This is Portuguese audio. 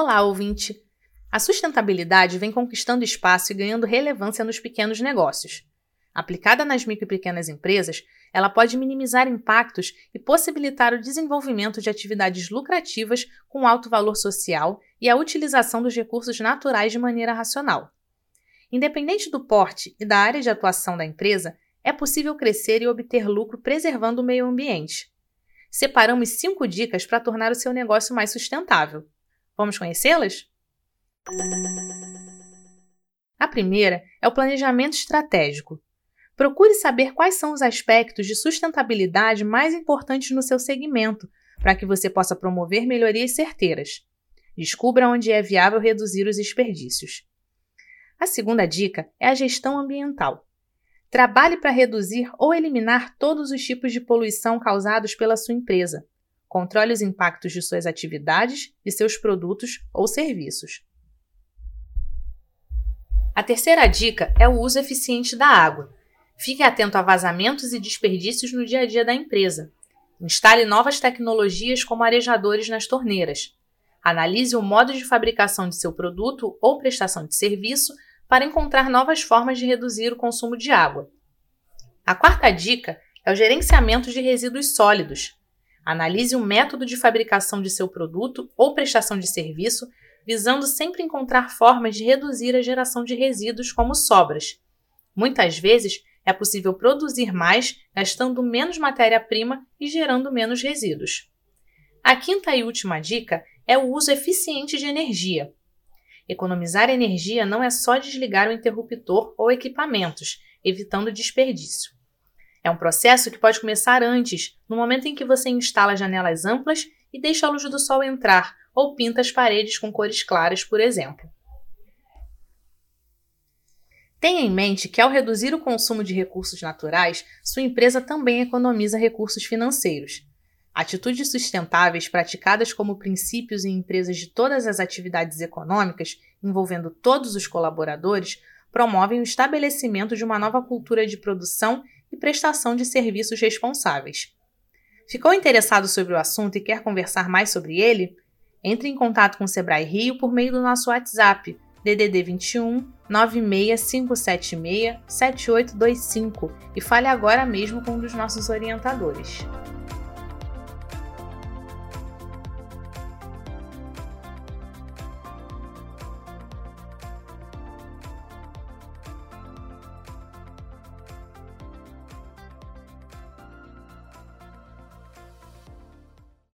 Olá, ouvinte! A sustentabilidade vem conquistando espaço e ganhando relevância nos pequenos negócios. Aplicada nas micro e pequenas empresas, ela pode minimizar impactos e possibilitar o desenvolvimento de atividades lucrativas com alto valor social e a utilização dos recursos naturais de maneira racional. Independente do porte e da área de atuação da empresa, é possível crescer e obter lucro preservando o meio ambiente. Separamos cinco dicas para tornar o seu negócio mais sustentável. Vamos conhecê-las? A primeira é o planejamento estratégico. Procure saber quais são os aspectos de sustentabilidade mais importantes no seu segmento, para que você possa promover melhorias certeiras. Descubra onde é viável reduzir os desperdícios. A segunda dica é a gestão ambiental. Trabalhe para reduzir ou eliminar todos os tipos de poluição causados pela sua empresa. Controle os impactos de suas atividades e seus produtos ou serviços. A terceira dica é o uso eficiente da água. Fique atento a vazamentos e desperdícios no dia a dia da empresa. Instale novas tecnologias como arejadores nas torneiras. Analise o modo de fabricação de seu produto ou prestação de serviço para encontrar novas formas de reduzir o consumo de água. A quarta dica é o gerenciamento de resíduos sólidos. Analise o método de fabricação de seu produto ou prestação de serviço, visando sempre encontrar formas de reduzir a geração de resíduos, como sobras. Muitas vezes é possível produzir mais gastando menos matéria-prima e gerando menos resíduos. A quinta e última dica é o uso eficiente de energia. Economizar energia não é só desligar o interruptor ou equipamentos, evitando desperdício. É um processo que pode começar antes, no momento em que você instala janelas amplas e deixa a luz do sol entrar, ou pinta as paredes com cores claras, por exemplo. Tenha em mente que, ao reduzir o consumo de recursos naturais, sua empresa também economiza recursos financeiros. Atitudes sustentáveis praticadas como princípios em empresas de todas as atividades econômicas, envolvendo todos os colaboradores, promovem o estabelecimento de uma nova cultura de produção e prestação de serviços responsáveis. Ficou interessado sobre o assunto e quer conversar mais sobre ele? Entre em contato com o Sebrae Rio por meio do nosso WhatsApp DDD 21 96576 7825 e fale agora mesmo com um dos nossos orientadores.